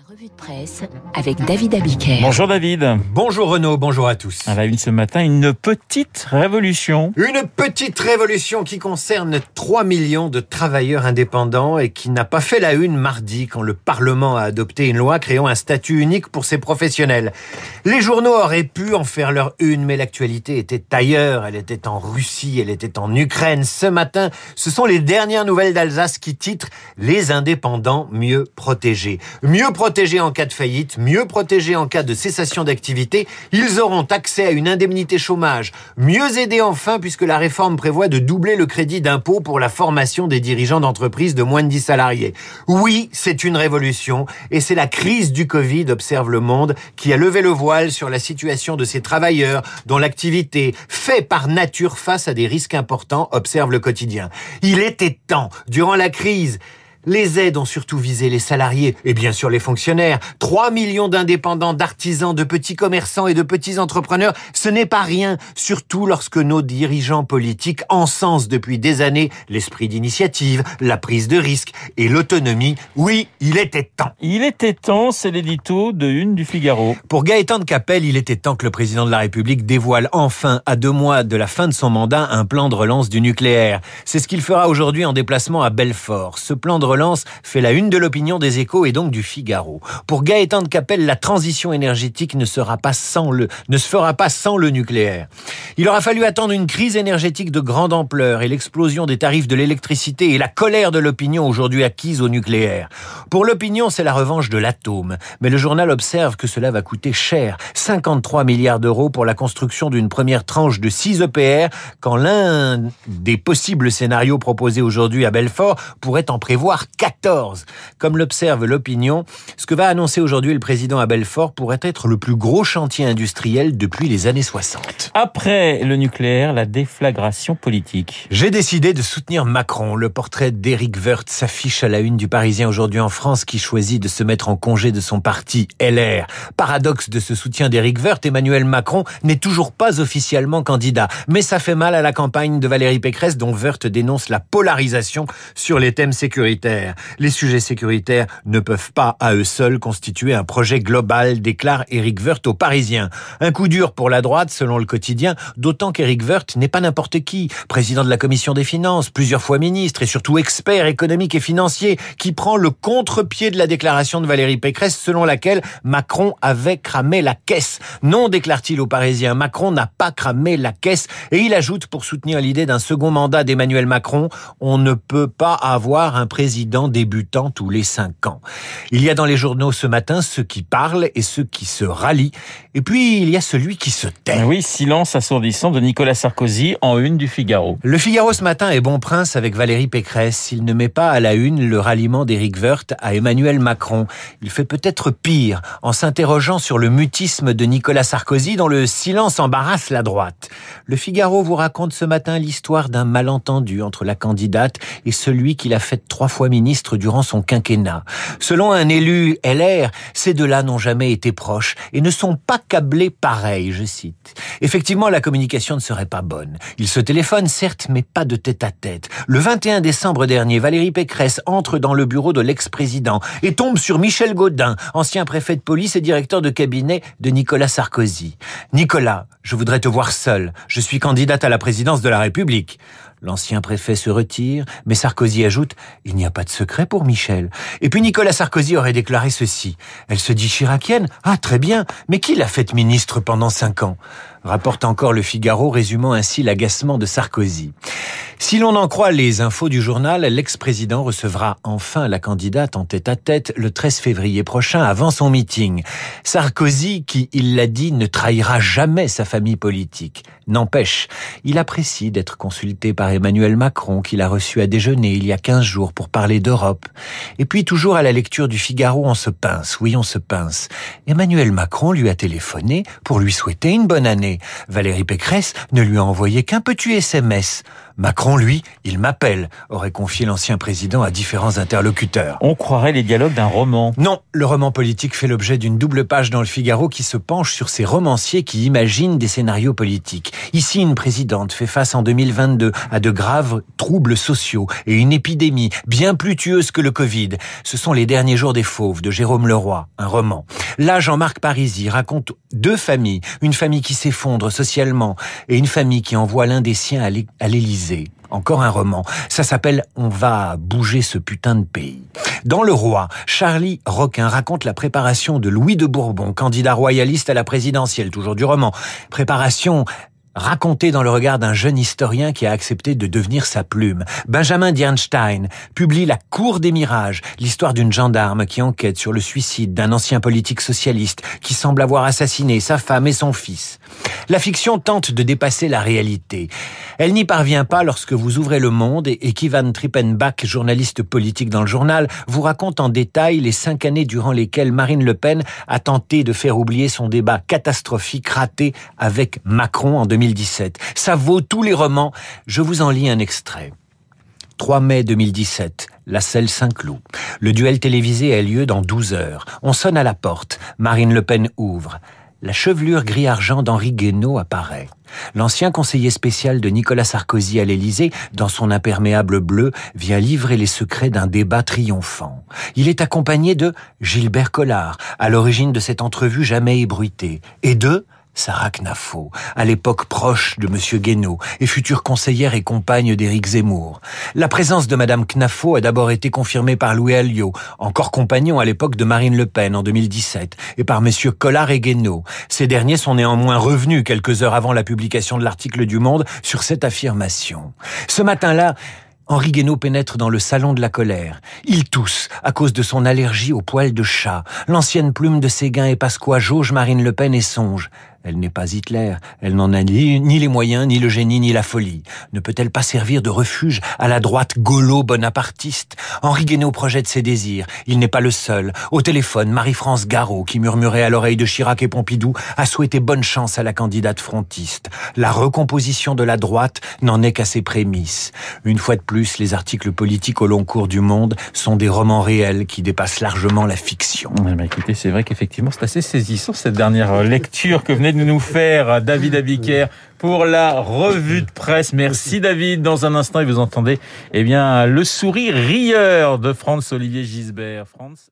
La revue de presse avec David Abiker. Bonjour David. Bonjour Renaud, bonjour à tous. À la une ce matin, une petite révolution. Une petite révolution qui concerne 3 millions de travailleurs indépendants et qui n'a pas fait la une mardi quand le Parlement a adopté une loi créant un statut unique pour ces professionnels. Les journaux auraient pu en faire leur une, mais l'actualité était ailleurs. Elle était en Russie, elle était en Ukraine. Ce matin, ce sont les dernières nouvelles d'Alsace qui titrent Les indépendants mieux protégés. Mieux protégés en cas de faillite, mieux protégés en cas de cessation d'activité, ils auront accès à une indemnité chômage, mieux aidés enfin puisque la réforme prévoit de doubler le crédit d'impôt pour la formation des dirigeants d'entreprises de moins de 10 salariés. Oui, c'est une révolution et c'est la crise du Covid, observe le monde, qui a levé le voile sur la situation de ces travailleurs dont l'activité fait par nature face à des risques importants, observe le quotidien. Il était temps, durant la crise, les aides ont surtout visé les salariés et bien sûr les fonctionnaires. 3 millions d'indépendants, d'artisans, de petits commerçants et de petits entrepreneurs, ce n'est pas rien, surtout lorsque nos dirigeants politiques encensent depuis des années l'esprit d'initiative, la prise de risque et l'autonomie. Oui, il était temps. Il était temps, c'est l'édito de Une du Figaro. Pour Gaëtan de Capelle, il était temps que le président de la République dévoile enfin, à deux mois de la fin de son mandat, un plan de relance du nucléaire. C'est ce qu'il fera aujourd'hui en déplacement à Belfort. Ce plan de fait la une de l'opinion des échos et donc du Figaro. Pour Gaëtan de Capelle, la transition énergétique ne sera pas sans le, ne se fera pas sans le nucléaire. Il aura fallu attendre une crise énergétique de grande ampleur et l'explosion des tarifs de l'électricité et la colère de l'opinion aujourd'hui acquise au nucléaire. Pour l'opinion, c'est la revanche de l'atome. Mais le journal observe que cela va coûter cher. 53 milliards d'euros pour la construction d'une première tranche de 6 EPR quand l'un des possibles scénarios proposés aujourd'hui à Belfort pourrait en prévoir 14. Comme l'observe l'opinion, ce que va annoncer aujourd'hui le président à Belfort pourrait être le plus gros chantier industriel depuis les années 60. Après le nucléaire, la déflagration politique. J'ai décidé de soutenir Macron. Le portrait d'Éric Woerth s'affiche à la une du Parisien aujourd'hui en France qui choisit de se mettre en congé de son parti LR. Paradoxe de ce soutien d'Éric Woerth, Emmanuel Macron n'est toujours pas officiellement candidat. Mais ça fait mal à la campagne de Valérie Pécresse dont Woerth dénonce la polarisation sur les thèmes sécuritaires. Les sujets sécuritaires ne peuvent pas à eux seuls constituer un projet global, déclare Éric Woerth aux Parisiens. Un coup dur pour la droite, selon le quotidien, d'autant qu'Éric Woerth n'est pas n'importe qui. Président de la Commission des Finances, plusieurs fois ministre et surtout expert économique et financier, qui prend le contre-pied de la déclaration de Valérie Pécresse selon laquelle Macron avait cramé la caisse. Non, déclare-t-il aux Parisiens, Macron n'a pas cramé la caisse et il ajoute pour soutenir l'idée d'un second mandat d'Emmanuel Macron, on ne peut pas avoir un président débutant tous les cinq ans. Il y a dans les journaux ce matin ceux qui parlent et ceux qui se rallient. Et puis, il y a celui qui se tait. Oui, silence assourdissant de Nicolas Sarkozy en une du Figaro. Le Figaro ce matin est bon prince avec Valérie Pécresse. Il ne met pas à la une le ralliement d'Éric Woerth à Emmanuel Macron. Il fait peut-être pire en s'interrogeant sur le mutisme de Nicolas Sarkozy dont le silence embarrasse la droite. Le Figaro vous raconte ce matin l'histoire d'un malentendu entre la candidate et celui qui l'a fait trois fois ministre durant son quinquennat. Selon un élu LR, ces deux-là n'ont jamais été proches et ne sont pas câblés pareil, je cite. Effectivement, la communication ne serait pas bonne. Ils se téléphonent, certes, mais pas de tête à tête. Le 21 décembre dernier, Valérie Pécresse entre dans le bureau de l'ex-président et tombe sur Michel Gaudin, ancien préfet de police et directeur de cabinet de Nicolas Sarkozy. Nicolas, je voudrais te voir seul. Je suis candidate à la présidence de la République. L'ancien préfet se retire, mais Sarkozy ajoute « Il n'y a pas de secret pour Michel ». Et puis Nicolas Sarkozy aurait déclaré ceci. Elle se dit chiracienne Ah, très bien, mais qui l'a faite ministre pendant cinq ans? Rapporte encore le Figaro, résumant ainsi l'agacement de Sarkozy. Si l'on en croit les infos du journal, l'ex-président recevra enfin la candidate en tête à tête le 13 février prochain avant son meeting. Sarkozy, qui, il l'a dit, ne trahira jamais sa famille politique. N'empêche, il apprécie d'être consulté par Emmanuel Macron, qu'il a reçu à déjeuner il y a 15 jours pour parler d'Europe. Et puis, toujours à la lecture du Figaro, on se pince. Oui, on se pince. Emmanuel Macron lui a téléphoné pour lui souhaiter une bonne année. Valérie Pécresse ne lui a envoyé qu'un petit SMS. Macron, lui, il m'appelle, aurait confié l'ancien président à différents interlocuteurs. On croirait les dialogues d'un roman. Non, le roman politique fait l'objet d'une double page dans le Figaro qui se penche sur ces romanciers qui imaginent des scénarios politiques. Ici, une présidente fait face en 2022 à de graves troubles sociaux et une épidémie bien plus tueuse que le Covid. Ce sont les derniers jours des fauves de Jérôme Leroy, un roman. Là, Jean-Marc Parisi raconte deux familles, une famille qui s'effondre socialement et une famille qui envoie l'un des siens à l'Élysée. Encore un roman. Ça s'appelle On va bouger ce putain de pays. Dans Le Roi, Charlie Roquin raconte la préparation de Louis de Bourbon, candidat royaliste à la présidentielle, toujours du roman. Préparation raconté dans le regard d'un jeune historien qui a accepté de devenir sa plume. Benjamin Dierstein publie La Cour des Mirages, l'histoire d'une gendarme qui enquête sur le suicide d'un ancien politique socialiste qui semble avoir assassiné sa femme et son fils. La fiction tente de dépasser la réalité. Elle n'y parvient pas lorsque vous ouvrez Le Monde et Kivan Trippenbach, journaliste politique dans le journal, vous raconte en détail les cinq années durant lesquelles Marine Le Pen a tenté de faire oublier son débat catastrophique raté avec Macron en 2017. Ça vaut tous les romans. Je vous en lis un extrait. 3 mai 2017, la selle Saint-Cloud. Le duel télévisé a lieu dans 12 heures. On sonne à la porte. Marine Le Pen ouvre la chevelure gris-argent d'Henri Guénaud apparaît. L'ancien conseiller spécial de Nicolas Sarkozy à l'Élysée, dans son imperméable bleu, vient livrer les secrets d'un débat triomphant. Il est accompagné de Gilbert Collard, à l'origine de cette entrevue jamais ébruitée, et de Sarah Knafo, à l'époque proche de Monsieur Guénaud et future conseillère et compagne d'Éric Zemmour. La présence de Madame Knafo a d'abord été confirmée par Louis Alliot, encore compagnon à l'époque de Marine Le Pen en 2017, et par Messieurs Collard et Guénaud. Ces derniers sont néanmoins revenus quelques heures avant la publication de l'article du Monde sur cette affirmation. Ce matin-là, Henri Guénaud pénètre dans le salon de la colère. Il tousse à cause de son allergie aux poils de chat. L'ancienne plume de Séguin et Pasqua jauge Marine Le Pen et songe. Elle n'est pas Hitler, elle n'en a ni, les moyens, ni le génie, ni la folie. Ne peut-elle pas servir de refuge à la droite gaulo-bonapartiste Henri Guénaud projette ses désirs. Il n'est pas le seul. Au téléphone, Marie-France Garot, qui murmurait à l'oreille de Chirac et Pompidou, a souhaité bonne chance à la candidate frontiste. La recomposition de la droite n'en est qu'à ses prémices. Une fois de plus, les articles politiques au long cours du monde sont des romans réels qui dépassent largement la fiction. écoutez, c'est vrai qu'effectivement, c'est assez saisissant cette dernière lecture que venait de nous faire David Abiker pour la revue de presse. Merci David. Dans un instant, et vous entendez eh bien, le sourire rieur de Franz Olivier Gisbert. Franz,